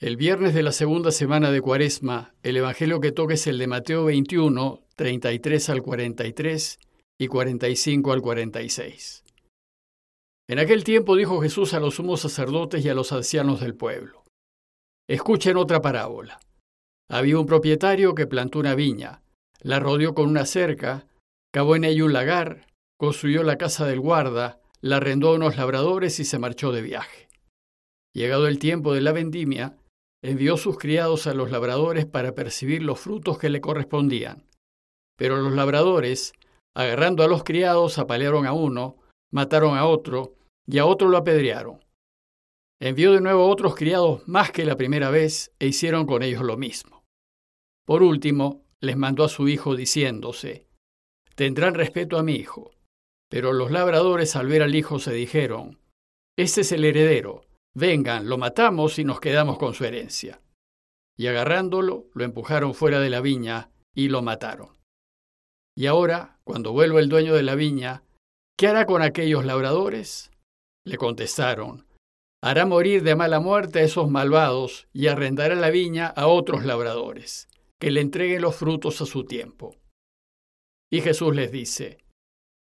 El viernes de la segunda semana de Cuaresma, el Evangelio que toca es el de Mateo 21, 33 al 43 y 45 al 46. En aquel tiempo dijo Jesús a los sumos sacerdotes y a los ancianos del pueblo, Escuchen otra parábola. Había un propietario que plantó una viña, la rodeó con una cerca, cavó en ella un lagar, construyó la casa del guarda, la arrendó a unos labradores y se marchó de viaje. Llegado el tiempo de la vendimia, envió sus criados a los labradores para percibir los frutos que le correspondían. Pero los labradores, agarrando a los criados, apalearon a uno, mataron a otro, y a otro lo apedrearon. Envió de nuevo otros criados más que la primera vez, e hicieron con ellos lo mismo. Por último, les mandó a su hijo diciéndose, Tendrán respeto a mi hijo. Pero los labradores al ver al hijo se dijeron, Este es el heredero, Vengan, lo matamos y nos quedamos con su herencia. Y agarrándolo, lo empujaron fuera de la viña y lo mataron. Y ahora, cuando vuelva el dueño de la viña, ¿qué hará con aquellos labradores? Le contestaron, hará morir de mala muerte a esos malvados y arrendará la viña a otros labradores, que le entreguen los frutos a su tiempo. Y Jesús les dice,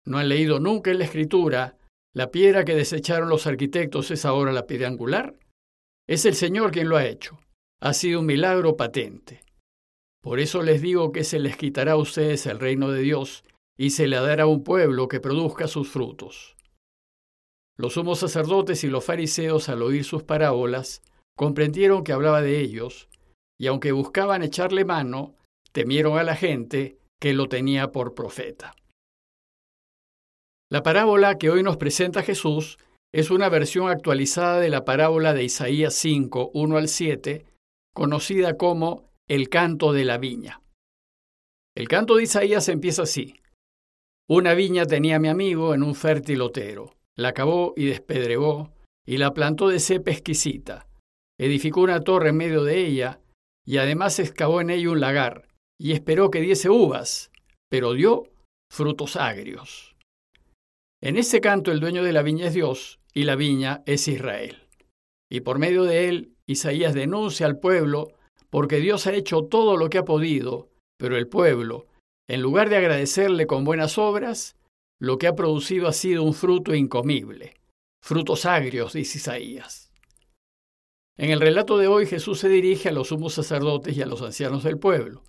¿no han leído nunca en la Escritura la piedra que desecharon los arquitectos es ahora la piedra angular. Es el Señor quien lo ha hecho. Ha sido un milagro patente. Por eso les digo que se les quitará a ustedes el reino de Dios y se le dará a un pueblo que produzca sus frutos. Los sumos sacerdotes y los fariseos al oír sus parábolas comprendieron que hablaba de ellos, y aunque buscaban echarle mano, temieron a la gente que lo tenía por profeta. La parábola que hoy nos presenta Jesús es una versión actualizada de la parábola de Isaías 5, 1 al 7, conocida como el canto de la viña. El canto de Isaías empieza así. Una viña tenía mi amigo en un fértil otero. La cavó y despedregó, y la plantó de cepa exquisita. Edificó una torre en medio de ella, y además excavó en ella un lagar, y esperó que diese uvas, pero dio frutos agrios. En ese canto el dueño de la viña es Dios y la viña es Israel. Y por medio de él, Isaías denuncia al pueblo porque Dios ha hecho todo lo que ha podido, pero el pueblo, en lugar de agradecerle con buenas obras, lo que ha producido ha sido un fruto incomible, frutos agrios, dice Isaías. En el relato de hoy Jesús se dirige a los sumos sacerdotes y a los ancianos del pueblo,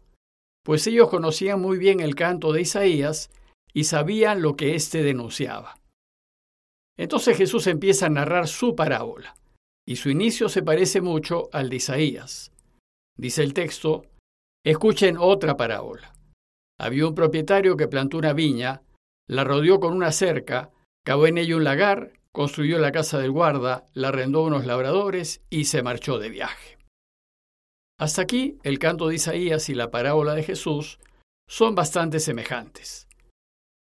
pues ellos conocían muy bien el canto de Isaías y sabían lo que éste denunciaba. Entonces Jesús empieza a narrar su parábola, y su inicio se parece mucho al de Isaías. Dice el texto, escuchen otra parábola. Había un propietario que plantó una viña, la rodeó con una cerca, cavó en ella un lagar, construyó la casa del guarda, la arrendó a unos labradores y se marchó de viaje. Hasta aquí el canto de Isaías y la parábola de Jesús son bastante semejantes.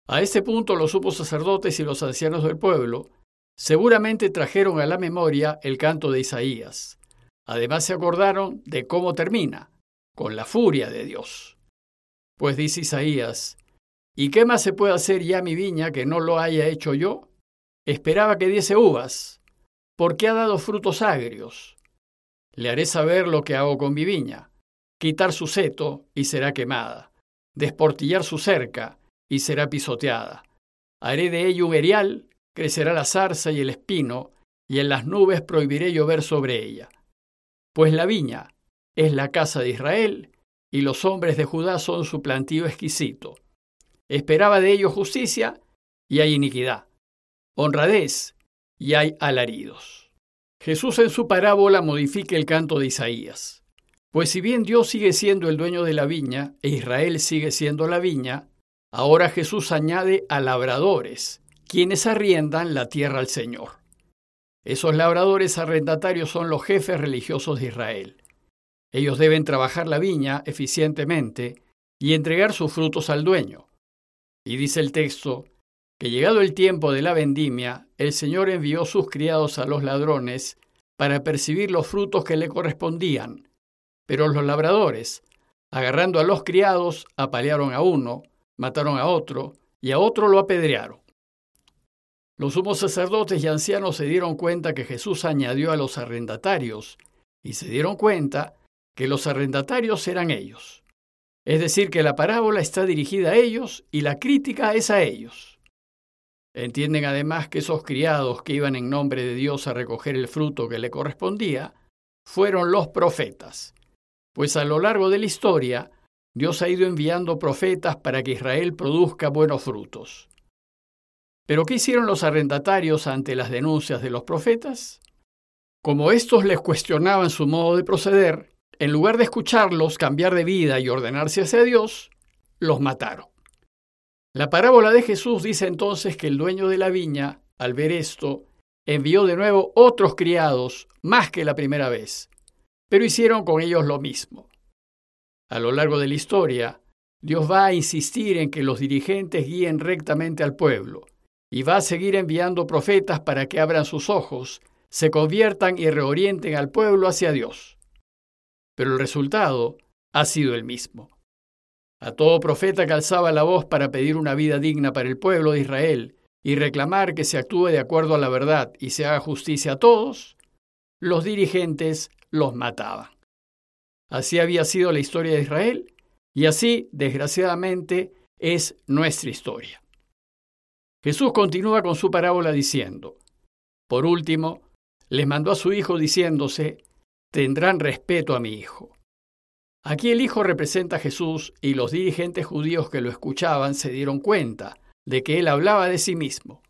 A este punto los sumos sacerdotes y los ancianos del pueblo seguramente trajeron a la memoria el canto de Isaías. Además se acordaron de cómo termina, con la furia de Dios. Pues dice Isaías, ¿y qué más se puede hacer ya mi viña que no lo haya hecho yo? Esperaba que diese uvas, porque ha dado frutos agrios. Le haré saber lo que hago con mi viña, quitar su seto y será quemada, desportillar su cerca y será pisoteada. Haré de ello un erial, crecerá la zarza y el espino, y en las nubes prohibiré llover sobre ella. Pues la viña es la casa de Israel, y los hombres de Judá son su plantío exquisito. Esperaba de ello justicia, y hay iniquidad, honradez, y hay alaridos. Jesús en su parábola modifica el canto de Isaías. Pues si bien Dios sigue siendo el dueño de la viña, e Israel sigue siendo la viña, Ahora Jesús añade a labradores, quienes arriendan la tierra al Señor. Esos labradores arrendatarios son los jefes religiosos de Israel. Ellos deben trabajar la viña eficientemente y entregar sus frutos al dueño. Y dice el texto, que llegado el tiempo de la vendimia, el Señor envió sus criados a los ladrones para percibir los frutos que le correspondían. Pero los labradores, agarrando a los criados, apalearon a uno, mataron a otro y a otro lo apedrearon. Los sumos sacerdotes y ancianos se dieron cuenta que Jesús añadió a los arrendatarios, y se dieron cuenta que los arrendatarios eran ellos. Es decir, que la parábola está dirigida a ellos y la crítica es a ellos. Entienden además que esos criados que iban en nombre de Dios a recoger el fruto que le correspondía fueron los profetas, pues a lo largo de la historia Dios ha ido enviando profetas para que Israel produzca buenos frutos. Pero ¿qué hicieron los arrendatarios ante las denuncias de los profetas? Como estos les cuestionaban su modo de proceder, en lugar de escucharlos cambiar de vida y ordenarse hacia Dios, los mataron. La parábola de Jesús dice entonces que el dueño de la viña, al ver esto, envió de nuevo otros criados, más que la primera vez, pero hicieron con ellos lo mismo. A lo largo de la historia, Dios va a insistir en que los dirigentes guíen rectamente al pueblo, y va a seguir enviando profetas para que abran sus ojos, se conviertan y reorienten al pueblo hacia Dios. Pero el resultado ha sido el mismo. A todo profeta que alzaba la voz para pedir una vida digna para el pueblo de Israel y reclamar que se actúe de acuerdo a la verdad y se haga justicia a todos, los dirigentes los mataban. Así había sido la historia de Israel y así, desgraciadamente, es nuestra historia. Jesús continúa con su parábola diciendo, por último, les mandó a su hijo diciéndose, tendrán respeto a mi hijo. Aquí el Hijo representa a Jesús y los dirigentes judíos que lo escuchaban se dieron cuenta de que él hablaba de sí mismo.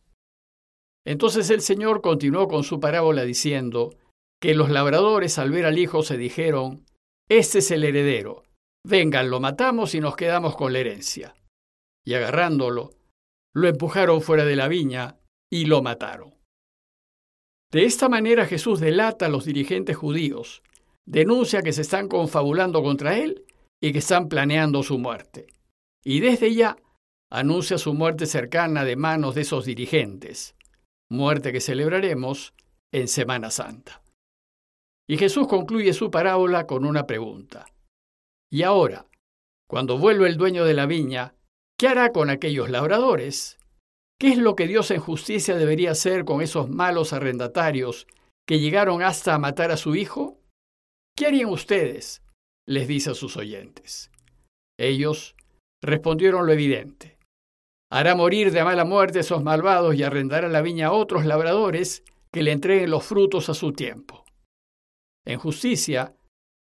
Entonces el Señor continuó con su parábola diciendo que los labradores al ver al Hijo se dijeron, Este es el heredero, vengan, lo matamos y nos quedamos con la herencia. Y agarrándolo, lo empujaron fuera de la viña y lo mataron. De esta manera Jesús delata a los dirigentes judíos denuncia que se están confabulando contra él y que están planeando su muerte. Y desde ya anuncia su muerte cercana de manos de esos dirigentes, muerte que celebraremos en Semana Santa. Y Jesús concluye su parábola con una pregunta. Y ahora, cuando vuelva el dueño de la viña, ¿qué hará con aquellos labradores? ¿Qué es lo que Dios en justicia debería hacer con esos malos arrendatarios que llegaron hasta a matar a su hijo? ¿Qué harían ustedes? les dice a sus oyentes. Ellos respondieron lo evidente. Hará morir de mala muerte esos malvados y arrendará la viña a otros labradores que le entreguen los frutos a su tiempo. En justicia,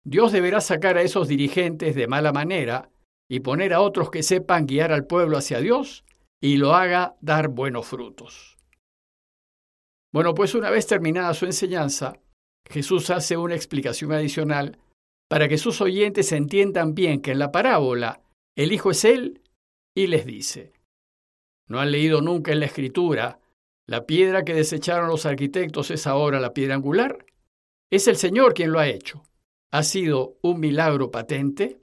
Dios deberá sacar a esos dirigentes de mala manera y poner a otros que sepan guiar al pueblo hacia Dios y lo haga dar buenos frutos. Bueno, pues una vez terminada su enseñanza, Jesús hace una explicación adicional para que sus oyentes entiendan bien que en la parábola el Hijo es Él y les dice, ¿no han leído nunca en la Escritura la piedra que desecharon los arquitectos es ahora la piedra angular? Es el Señor quien lo ha hecho. ¿Ha sido un milagro patente?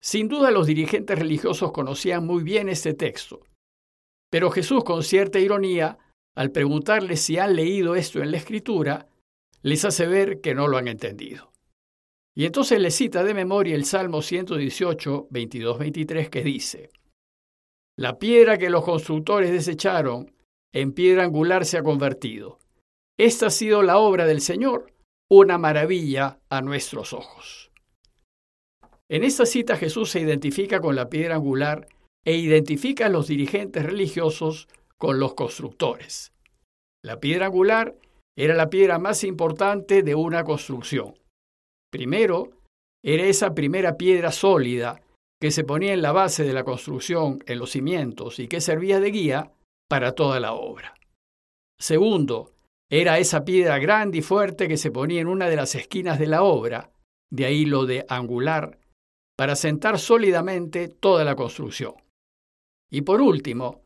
Sin duda los dirigentes religiosos conocían muy bien este texto, pero Jesús con cierta ironía, al preguntarles si han leído esto en la Escritura, les hace ver que no lo han entendido. Y entonces les cita de memoria el Salmo 118, 22, 23 que dice, La piedra que los constructores desecharon, en piedra angular se ha convertido. Esta ha sido la obra del Señor, una maravilla a nuestros ojos. En esta cita Jesús se identifica con la piedra angular e identifica a los dirigentes religiosos con los constructores. La piedra angular era la piedra más importante de una construcción. Primero, era esa primera piedra sólida que se ponía en la base de la construcción, en los cimientos, y que servía de guía para toda la obra. Segundo, era esa piedra grande y fuerte que se ponía en una de las esquinas de la obra, de ahí lo de angular, para sentar sólidamente toda la construcción. Y por último,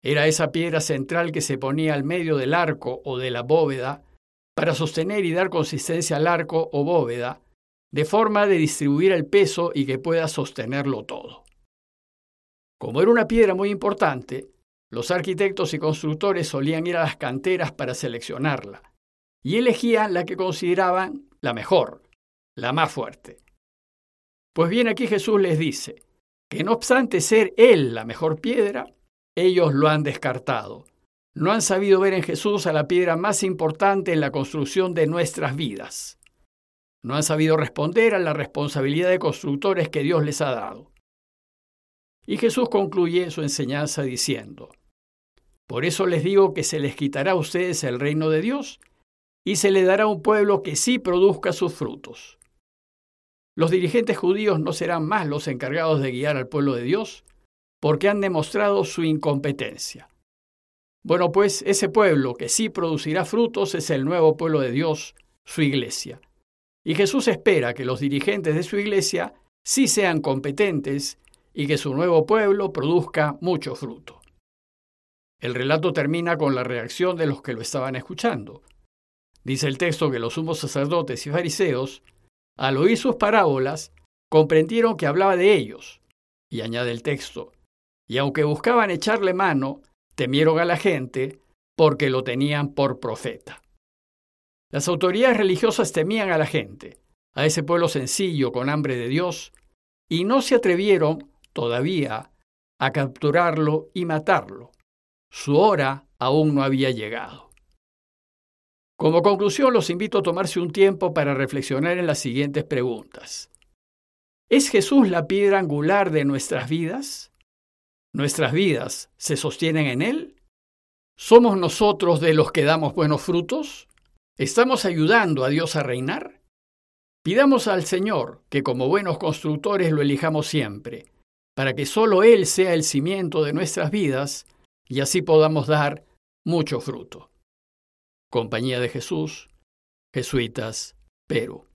era esa piedra central que se ponía al medio del arco o de la bóveda para sostener y dar consistencia al arco o bóveda, de forma de distribuir el peso y que pueda sostenerlo todo. Como era una piedra muy importante, los arquitectos y constructores solían ir a las canteras para seleccionarla y elegían la que consideraban la mejor, la más fuerte. Pues bien aquí Jesús les dice que no obstante ser Él la mejor piedra, ellos lo han descartado. No han sabido ver en Jesús a la piedra más importante en la construcción de nuestras vidas. No han sabido responder a la responsabilidad de constructores que Dios les ha dado. Y Jesús concluye su enseñanza diciendo, Por eso les digo que se les quitará a ustedes el reino de Dios y se le dará un pueblo que sí produzca sus frutos. Los dirigentes judíos no serán más los encargados de guiar al pueblo de Dios, porque han demostrado su incompetencia. Bueno, pues ese pueblo que sí producirá frutos es el nuevo pueblo de Dios, su iglesia. Y Jesús espera que los dirigentes de su iglesia sí sean competentes y que su nuevo pueblo produzca mucho fruto. El relato termina con la reacción de los que lo estaban escuchando. Dice el texto que los sumos sacerdotes y fariseos, al oír sus parábolas, comprendieron que hablaba de ellos. Y añade el texto, y aunque buscaban echarle mano, temieron a la gente porque lo tenían por profeta. Las autoridades religiosas temían a la gente, a ese pueblo sencillo con hambre de Dios, y no se atrevieron todavía a capturarlo y matarlo. Su hora aún no había llegado. Como conclusión, los invito a tomarse un tiempo para reflexionar en las siguientes preguntas. ¿Es Jesús la piedra angular de nuestras vidas? ¿Nuestras vidas se sostienen en Él? ¿Somos nosotros de los que damos buenos frutos? ¿Estamos ayudando a Dios a reinar? Pidamos al Señor que como buenos constructores lo elijamos siempre, para que solo Él sea el cimiento de nuestras vidas y así podamos dar mucho fruto. Compañía de Jesús, Jesuitas, Perú.